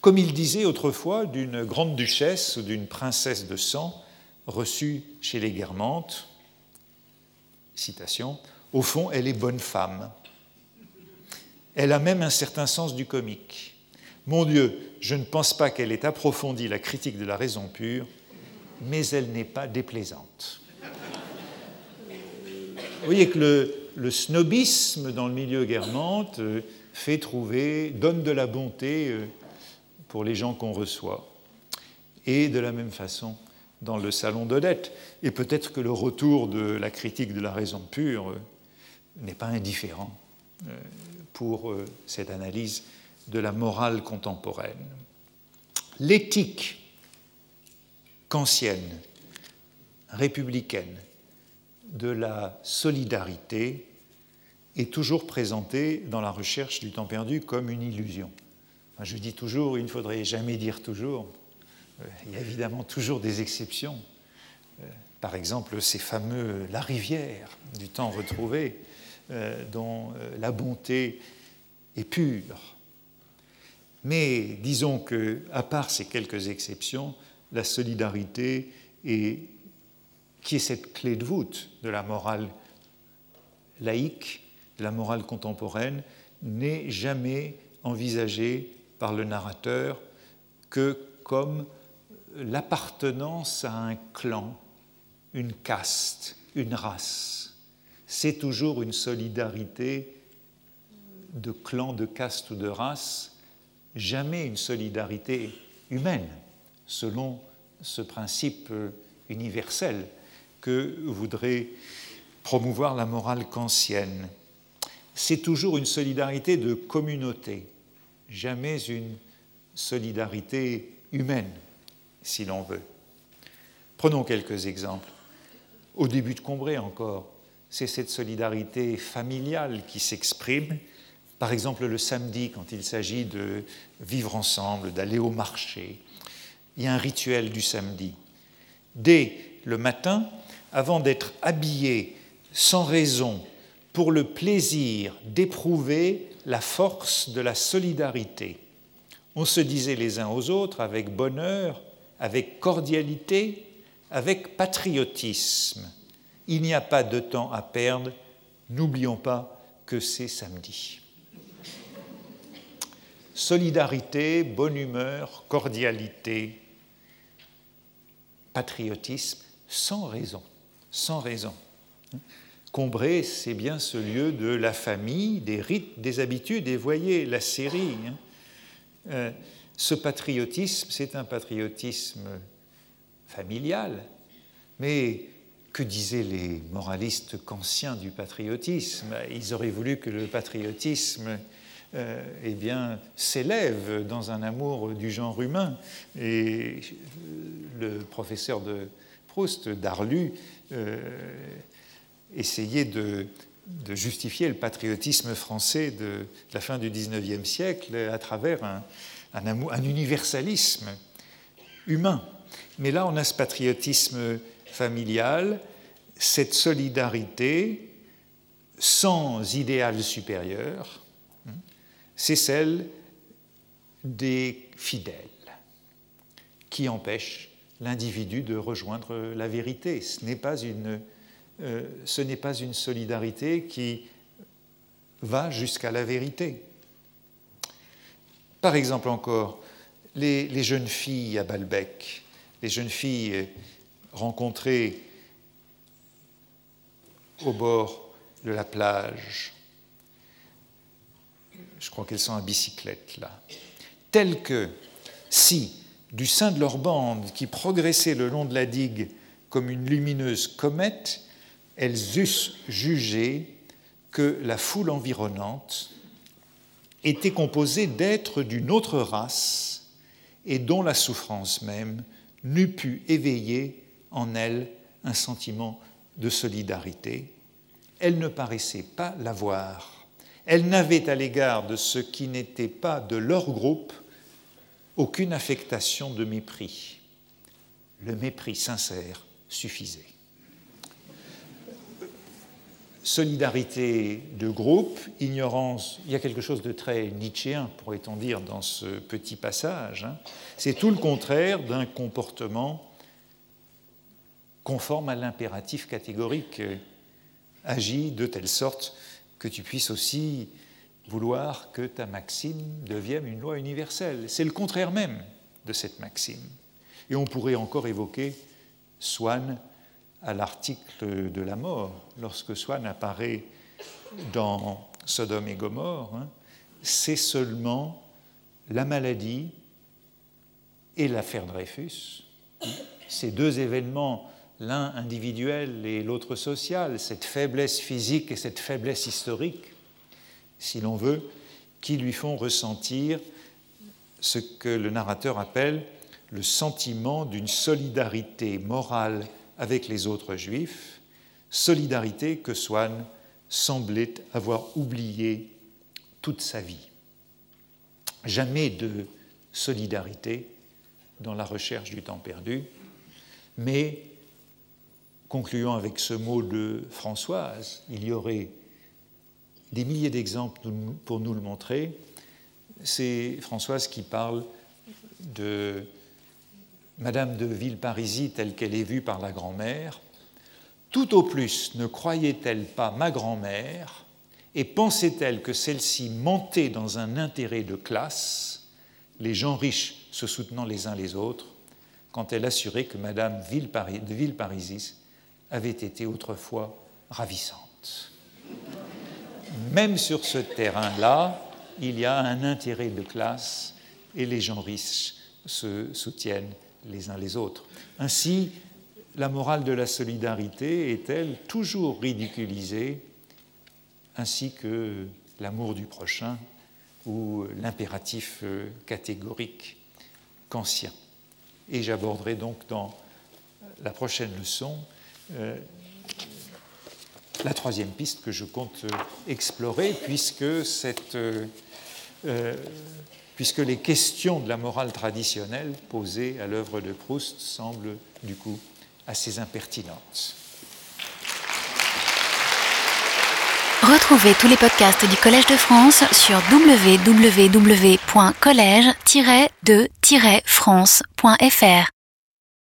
Comme il disait autrefois d'une grande duchesse ou d'une princesse de sang reçue chez les Guermantes, citation, Au fond, elle est bonne femme. Elle a même un certain sens du comique. Mon Dieu, je ne pense pas qu'elle ait approfondi la critique de la raison pure, mais elle n'est pas déplaisante. Vous voyez que le, snobisme dans le milieu guermante euh, fait trouver, donne de la bonté euh, pour les gens qu'on reçoit. Et de la même façon, dans le salon d'Odette. Et peut-être que le retour de la critique de la raison pure euh, n'est pas indifférent pour cette analyse de la morale contemporaine. L'éthique kantienne, républicaine, de la solidarité est toujours présentée dans la recherche du temps perdu comme une illusion. je dis toujours, il ne faudrait jamais dire toujours. Euh, il y a évidemment toujours des exceptions. Euh, par exemple, ces fameux La rivière du temps retrouvé, euh, dont la bonté est pure. Mais disons que, à part ces quelques exceptions, la solidarité qui est cette clé de voûte de la morale laïque, de la morale contemporaine, n'est jamais envisagée par le narrateur que comme l'appartenance à un clan, une caste, une race. C'est toujours une solidarité de clan, de caste ou de race, jamais une solidarité humaine, selon ce principe universel que voudrait promouvoir la morale kantienne. C'est toujours une solidarité de communauté, jamais une solidarité humaine, si l'on veut. Prenons quelques exemples. Au début de Combray encore, c'est cette solidarité familiale qui s'exprime, par exemple le samedi quand il s'agit de vivre ensemble, d'aller au marché. Il y a un rituel du samedi. Dès le matin, avant d'être habillés sans raison pour le plaisir d'éprouver la force de la solidarité. On se disait les uns aux autres avec bonheur, avec cordialité, avec patriotisme. Il n'y a pas de temps à perdre, n'oublions pas que c'est samedi. Solidarité, bonne humeur, cordialité, patriotisme, sans raison sans raison. Combray, c'est bien ce lieu de la famille, des rites, des habitudes, et voyez la série. Hein. Euh, ce patriotisme, c'est un patriotisme familial, mais que disaient les moralistes kantiens du patriotisme? Ils auraient voulu que le patriotisme eh bien, s'élève dans un amour du genre humain. Et le professeur de Proust, Darlu, euh, essayer de, justifier le patriotisme français de, la fin du XIXe siècle à travers un, un, universalisme humain. Mais là, on a ce patriotisme familial, cette solidarité sans idéal supérieur, hein, c'est celle des fidèles qui empêchent l'individu de rejoindre la vérité. Ce n'est pas une, euh, ce n'est pas une solidarité qui va jusqu'à la vérité. Par exemple encore, les, les, jeunes filles à Balbec, les jeunes filles rencontrées au bord de la plage, je crois qu'elles sont à bicyclette là, telles que si du sein de leur bande qui progressait le long de la digue comme une lumineuse comète, elles eussent jugé que la foule environnante était composée d'êtres d'une autre race et dont la souffrance même n'eût pu éveiller en elles un sentiment de solidarité. Elles ne paraissaient pas l'avoir. Elles n'avaient à l'égard de ce qui n'était pas de leur groupe aucune affectation de mépris. Le mépris sincère suffisait. solidarité de groupe, ignorance, il y a quelque chose de très nietzschéen, pourrait-on dire, dans ce petit passage. Hein. C'est tout le contraire d'un comportement conforme à l'impératif catégorique. Agis de telle sorte que tu puisses aussi vouloir que ta maxime devienne une loi universelle. C'est le contraire même de cette maxime. Et on pourrait encore évoquer Swann à l'article de la mort, lorsque Swann apparaît dans Sodome et Gomorre, hein, c'est seulement la maladie et l'affaire Dreyfus, ces deux événements, l'un individuel et l'autre social, cette faiblesse physique et cette faiblesse historique, si l'on veut, qui lui font ressentir ce que le narrateur appelle le sentiment d'une solidarité morale avec les autres juifs, solidarité que Swann semblait avoir oubliée toute sa vie. Jamais de solidarité dans la recherche du temps perdu, mais concluant avec ce mot de Françoise, il y aurait des milliers d'exemples pour nous le montrer. C'est Françoise qui parle de Madame de Villeparisis telle qu'elle est vue par la grand-mère, tout au plus ne croyait-elle pas ma grand-mère et pensait-elle que celle-ci mentait dans un intérêt de classe, les gens riches se soutenant les uns les autres, quand elle assurait que Madame de Villeparisis avait été autrefois ravissante. Même sur ce terrain-là, il y a un intérêt de classe et les gens riches se soutiennent les uns les autres. Ainsi, la morale de la solidarité est-elle toujours ridiculisée, ainsi que l'amour du prochain ou l'impératif euh, catégorique kantien. Et j'aborderai donc dans la prochaine leçon euh, la troisième piste que je compte euh, explorer, puisque cette puisque les questions de la morale traditionnelle posées à l'œuvre de Proust semblent du coup assez impertinentes. Retrouvez tous les podcasts du Collège de France sur www.collège-de-france.fr.